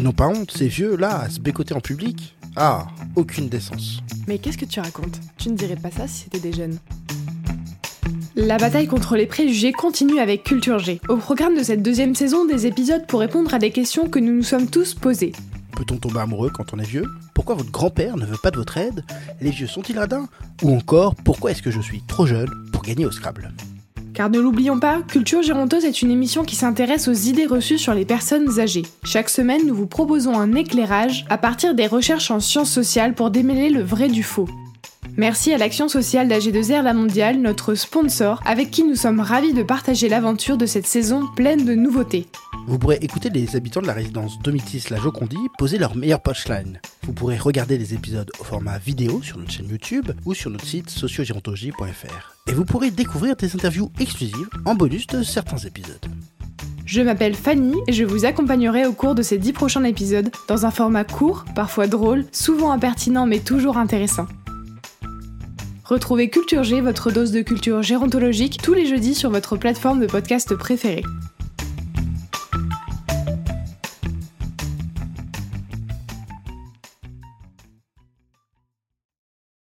Ils n'ont pas honte, ces vieux-là, à se bécoter en public Ah, aucune décence. Mais qu'est-ce que tu racontes? Tu ne dirais pas ça si c'était des jeunes. La bataille contre les préjugés continue avec Culture G. Au programme de cette deuxième saison, des épisodes pour répondre à des questions que nous nous sommes tous posées. Peut-on tomber amoureux quand on est vieux? Pourquoi votre grand-père ne veut pas de votre aide? Les vieux sont-ils radins? Ou encore, pourquoi est-ce que je suis trop jeune pour gagner au Scrabble? Car ne l'oublions pas, Culture Géronteuse est une émission qui s'intéresse aux idées reçues sur les personnes âgées. Chaque semaine, nous vous proposons un éclairage à partir des recherches en sciences sociales pour démêler le vrai du faux. Merci à l'Action sociale d'AG2R La Mondiale, notre sponsor, avec qui nous sommes ravis de partager l'aventure de cette saison pleine de nouveautés. Vous pourrez écouter les habitants de la résidence Domitis La Jocondy poser leur meilleure punchline. Vous pourrez regarder les épisodes au format vidéo sur notre chaîne YouTube ou sur notre site sociogérontologie.fr. Et vous pourrez découvrir des interviews exclusives en bonus de certains épisodes. Je m'appelle Fanny et je vous accompagnerai au cours de ces dix prochains épisodes dans un format court, parfois drôle, souvent impertinent mais toujours intéressant. Retrouvez Culture G, votre dose de culture gérontologique, tous les jeudis sur votre plateforme de podcast préférée.